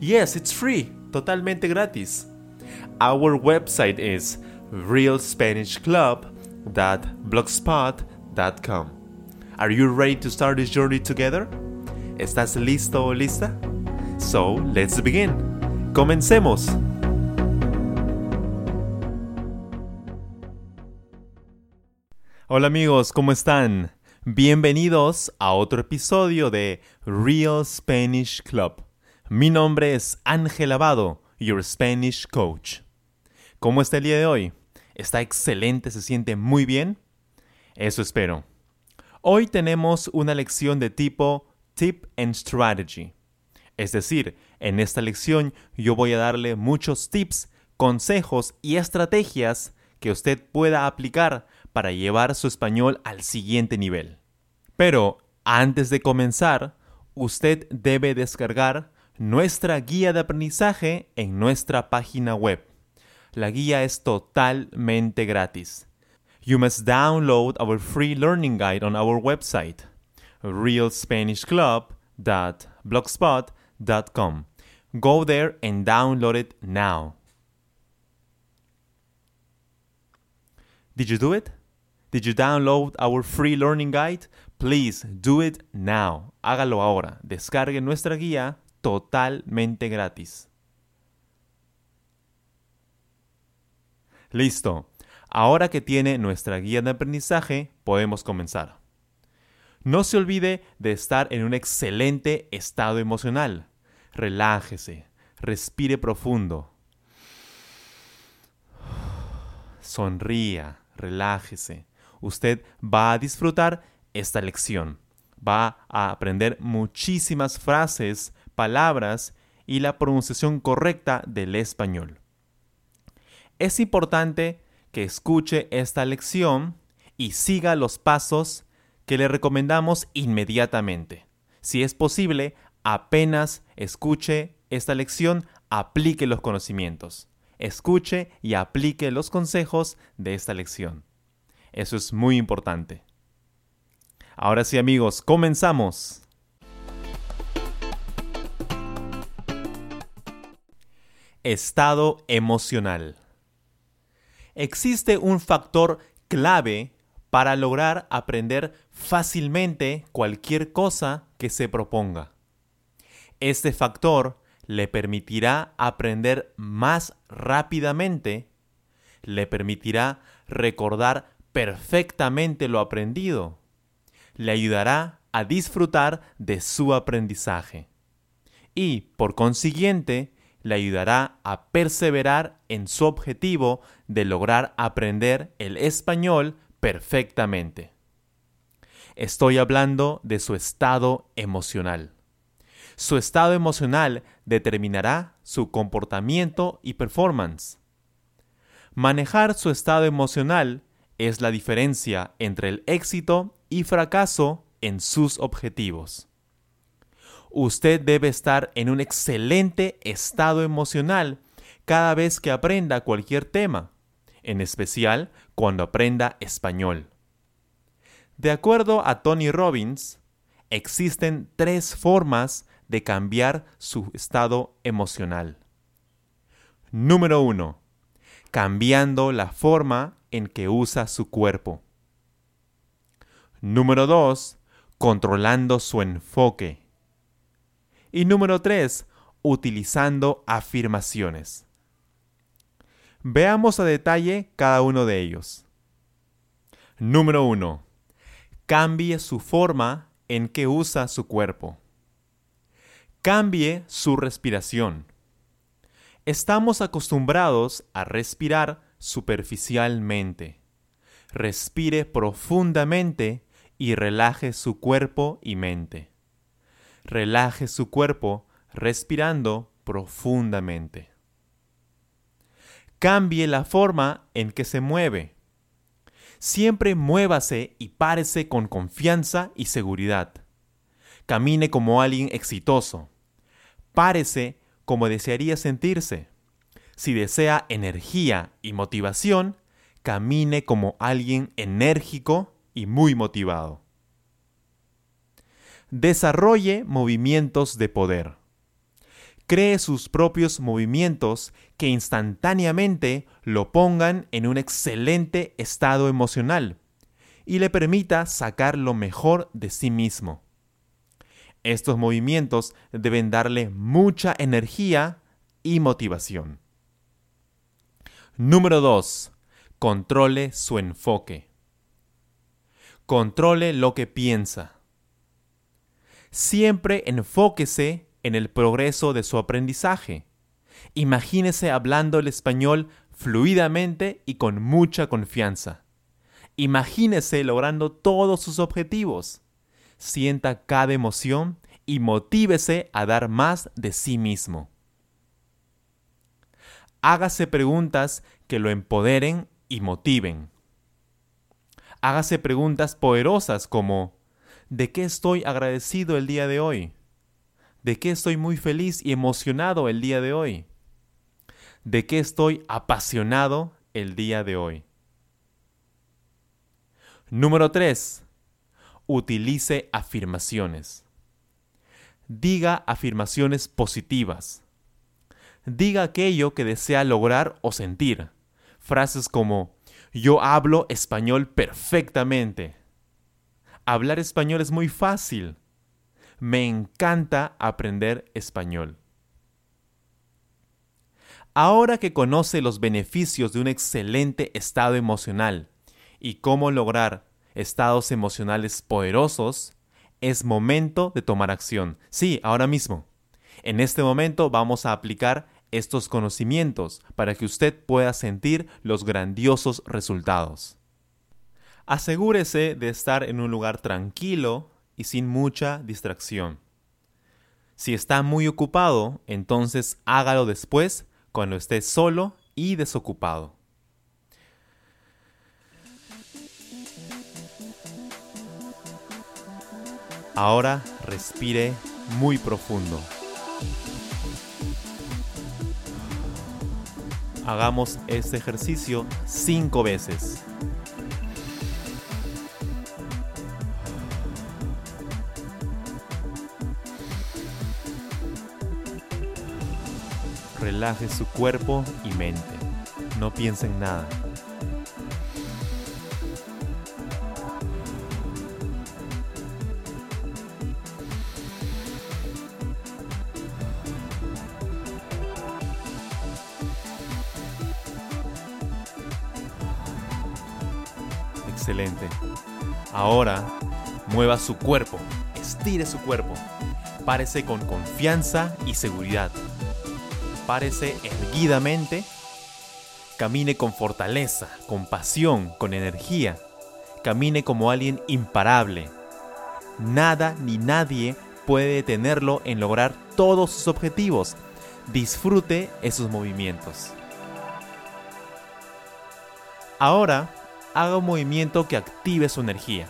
Yes, it's free, totalmente gratis. Our website is realspanishclub.blogspot.com. Are you ready to start this journey together? ¿Estás listo o lista? So, let's begin. Comencemos. Hola amigos, ¿cómo están? Bienvenidos a otro episodio de Real Spanish Club. Mi nombre es Ángel Abado, your Spanish coach. ¿Cómo está el día de hoy? ¿Está excelente? ¿Se siente muy bien? Eso espero. Hoy tenemos una lección de tipo Tip and Strategy. Es decir, en esta lección yo voy a darle muchos tips, consejos y estrategias que usted pueda aplicar para llevar su español al siguiente nivel. Pero antes de comenzar, usted debe descargar nuestra guía de aprendizaje en nuestra página web. La guía es totalmente gratis. You must download our free learning guide on our website, realspanishclub.blogspot.com. Go there and download it now. Did you do it? Did you download our free learning guide? Please do it now. Hágalo ahora. Descargue nuestra guía totalmente gratis. Listo. Ahora que tiene nuestra guía de aprendizaje, podemos comenzar. No se olvide de estar en un excelente estado emocional. Relájese, respire profundo. Sonría, relájese. Usted va a disfrutar esta lección. Va a aprender muchísimas frases, palabras y la pronunciación correcta del español. Es importante que escuche esta lección y siga los pasos que le recomendamos inmediatamente. Si es posible, apenas escuche esta lección, aplique los conocimientos. Escuche y aplique los consejos de esta lección. Eso es muy importante. Ahora sí amigos, comenzamos. Estado emocional. Existe un factor clave para lograr aprender fácilmente cualquier cosa que se proponga. Este factor le permitirá aprender más rápidamente, le permitirá recordar perfectamente lo aprendido, le ayudará a disfrutar de su aprendizaje y, por consiguiente, le ayudará a perseverar en su objetivo de lograr aprender el español perfectamente. Estoy hablando de su estado emocional. Su estado emocional determinará su comportamiento y performance. Manejar su estado emocional es la diferencia entre el éxito y fracaso en sus objetivos. Usted debe estar en un excelente estado emocional cada vez que aprenda cualquier tema, en especial cuando aprenda español. De acuerdo a Tony Robbins, existen tres formas de cambiar su estado emocional. Número 1. Cambiando la forma en que usa su cuerpo. Número 2. Controlando su enfoque. Y número 3. Utilizando afirmaciones. Veamos a detalle cada uno de ellos. Número 1. Cambie su forma en que usa su cuerpo. Cambie su respiración. Estamos acostumbrados a respirar superficialmente. Respire profundamente y relaje su cuerpo y mente. Relaje su cuerpo respirando profundamente. cambie la forma en que se mueve. Siempre muévase y párese con confianza y seguridad. Camine como alguien exitoso. Párese como desearía sentirse. Si desea energía y motivación, camine como alguien enérgico y muy motivado. Desarrolle movimientos de poder. Cree sus propios movimientos que instantáneamente lo pongan en un excelente estado emocional y le permita sacar lo mejor de sí mismo. Estos movimientos deben darle mucha energía y motivación. Número 2. Controle su enfoque. Controle lo que piensa. Siempre enfóquese en el progreso de su aprendizaje. Imagínese hablando el español fluidamente y con mucha confianza. Imagínese logrando todos sus objetivos. Sienta cada emoción y motívese a dar más de sí mismo hágase preguntas que lo empoderen y motiven. Hágase preguntas poderosas como ¿de qué estoy agradecido el día de hoy? ¿De qué estoy muy feliz y emocionado el día de hoy? ¿De qué estoy apasionado el día de hoy? Número 3. Utilice afirmaciones. Diga afirmaciones positivas diga aquello que desea lograr o sentir. Frases como yo hablo español perfectamente. Hablar español es muy fácil. Me encanta aprender español. Ahora que conoce los beneficios de un excelente estado emocional y cómo lograr estados emocionales poderosos, es momento de tomar acción. Sí, ahora mismo. En este momento vamos a aplicar estos conocimientos para que usted pueda sentir los grandiosos resultados. Asegúrese de estar en un lugar tranquilo y sin mucha distracción. Si está muy ocupado, entonces hágalo después cuando esté solo y desocupado. Ahora respire muy profundo. Hagamos este ejercicio cinco veces. Relaje su cuerpo y mente. No piense en nada. Excelente. Ahora, mueva su cuerpo, estire su cuerpo. Párese con confianza y seguridad. Párese erguidamente. Camine con fortaleza, con pasión, con energía. Camine como alguien imparable. Nada ni nadie puede detenerlo en lograr todos sus objetivos. Disfrute esos movimientos. Ahora, haga un movimiento que active su energía.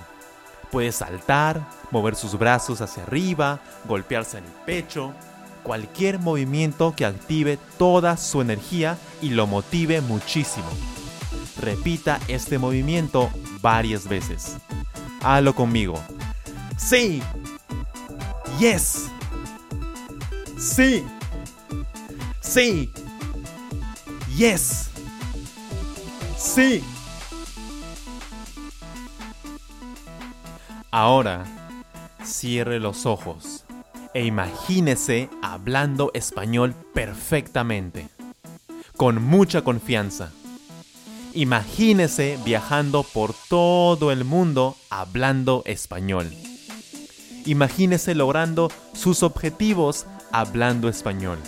Puede saltar, mover sus brazos hacia arriba, golpearse en el pecho, cualquier movimiento que active toda su energía y lo motive muchísimo. Repita este movimiento varias veces. Hágalo conmigo. Sí. Yes. Sí. Sí. Yes. Sí. Ahora, cierre los ojos e imagínese hablando español perfectamente, con mucha confianza. Imagínese viajando por todo el mundo hablando español. Imagínese logrando sus objetivos hablando español.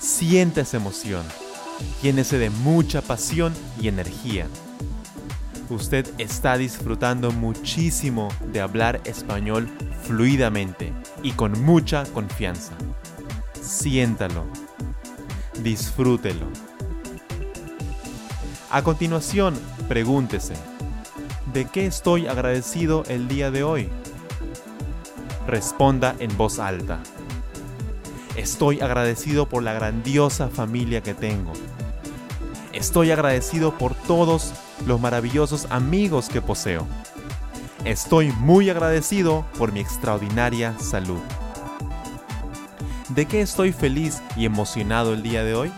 Siente esa emoción. Llénese de mucha pasión y energía usted está disfrutando muchísimo de hablar español fluidamente y con mucha confianza. Siéntalo, disfrútelo. A continuación, pregúntese, ¿de qué estoy agradecido el día de hoy? Responda en voz alta. Estoy agradecido por la grandiosa familia que tengo. Estoy agradecido por todos los maravillosos amigos que poseo. Estoy muy agradecido por mi extraordinaria salud. ¿De qué estoy feliz y emocionado el día de hoy?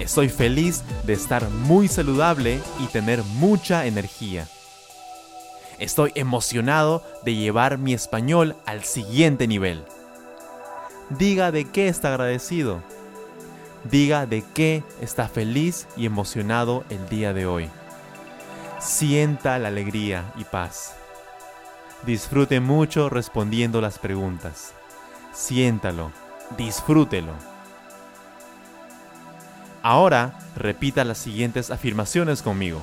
Estoy feliz de estar muy saludable y tener mucha energía. Estoy emocionado de llevar mi español al siguiente nivel. Diga de qué está agradecido. Diga de qué está feliz y emocionado el día de hoy. Sienta la alegría y paz. Disfrute mucho respondiendo las preguntas. Siéntalo, disfrútelo. Ahora repita las siguientes afirmaciones conmigo,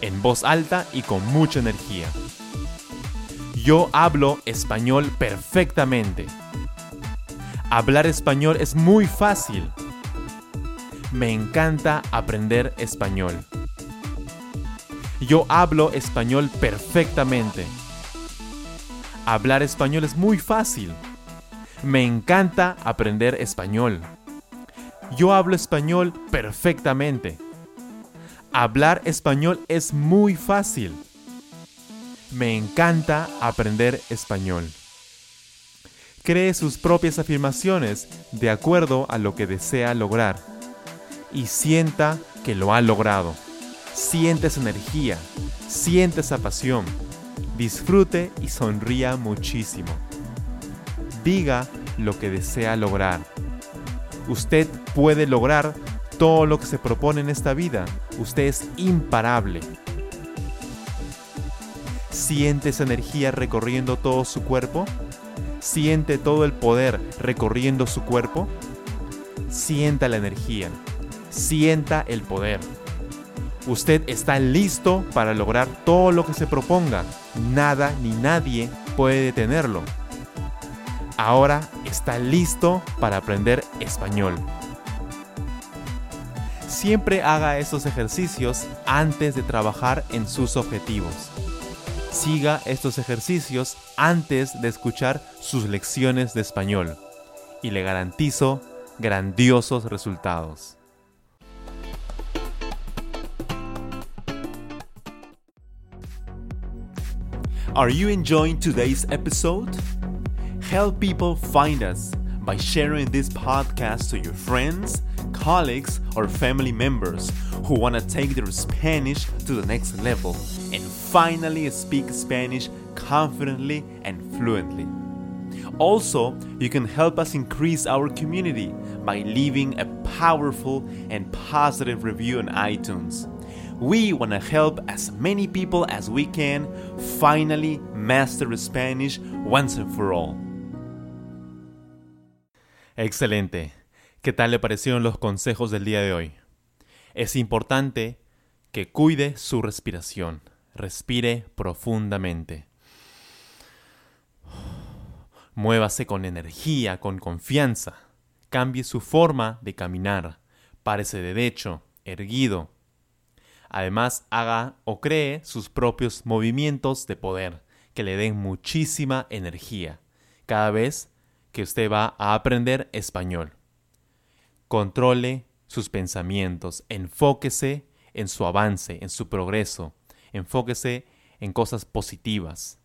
en voz alta y con mucha energía. Yo hablo español perfectamente. Hablar español es muy fácil. Me encanta aprender español. Yo hablo español perfectamente. Hablar español es muy fácil. Me encanta aprender español. Yo hablo español perfectamente. Hablar español es muy fácil. Me encanta aprender español. Cree sus propias afirmaciones de acuerdo a lo que desea lograr y sienta que lo ha logrado. Siente esa energía, siente esa pasión, disfrute y sonría muchísimo. Diga lo que desea lograr. Usted puede lograr todo lo que se propone en esta vida. Usted es imparable. Siente esa energía recorriendo todo su cuerpo siente todo el poder recorriendo su cuerpo, sienta la energía, sienta el poder. Usted está listo para lograr todo lo que se proponga. Nada ni nadie puede detenerlo. Ahora está listo para aprender español. Siempre haga estos ejercicios antes de trabajar en sus objetivos. Siga estos ejercicios antes de escuchar sus lecciones de español y le garantizo grandiosos resultados. Are you enjoying today's episode? Help people find us by sharing this podcast to your friends, colleagues, or family members who want to take their Spanish to the next level and finally speak Spanish confidently and fluently. Also, you can help us increase our community by leaving a powerful and positive review on iTunes. We want to help as many people as we can finally master Spanish once and for all. Excelente. ¿Qué tal le parecieron los consejos del día de hoy? Es importante que cuide su respiración. Respire profundamente. Muévase con energía, con confianza. Cambie su forma de caminar. Párese derecho, erguido. Además, haga o cree sus propios movimientos de poder que le den muchísima energía cada vez que usted va a aprender español. Controle sus pensamientos, enfóquese en su avance, en su progreso, enfóquese en cosas positivas.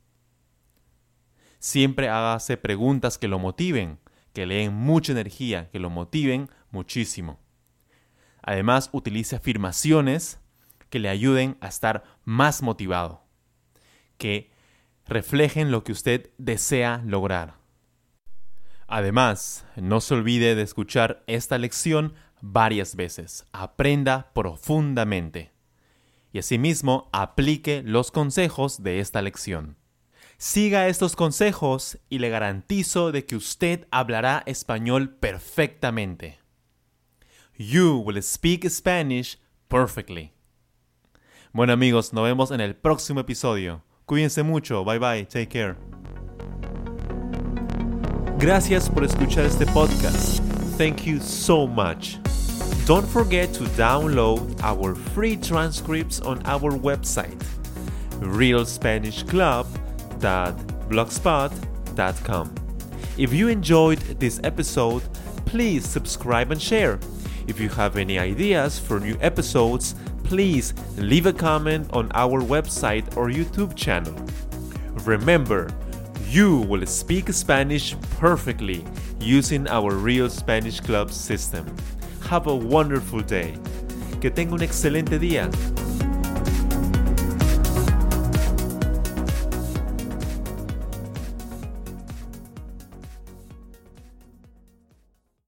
Siempre hágase preguntas que lo motiven, que le den mucha energía, que lo motiven muchísimo. Además, utilice afirmaciones que le ayuden a estar más motivado, que reflejen lo que usted desea lograr. Además, no se olvide de escuchar esta lección varias veces. Aprenda profundamente. Y asimismo, aplique los consejos de esta lección. Siga estos consejos y le garantizo de que usted hablará español perfectamente. You will speak Spanish perfectly. Bueno amigos, nos vemos en el próximo episodio. Cuídense mucho. Bye bye. Take care. Gracias por escuchar este podcast. Thank you so much. Don't forget to download our free transcripts on our website, realspanishclub.blogspot.com. If you enjoyed this episode, please subscribe and share. If you have any ideas for new episodes, please leave a comment on our website or YouTube channel. Remember, you will speak Spanish perfectly using our Real Spanish Club system. Have a wonderful day. Que tenga un excelente día.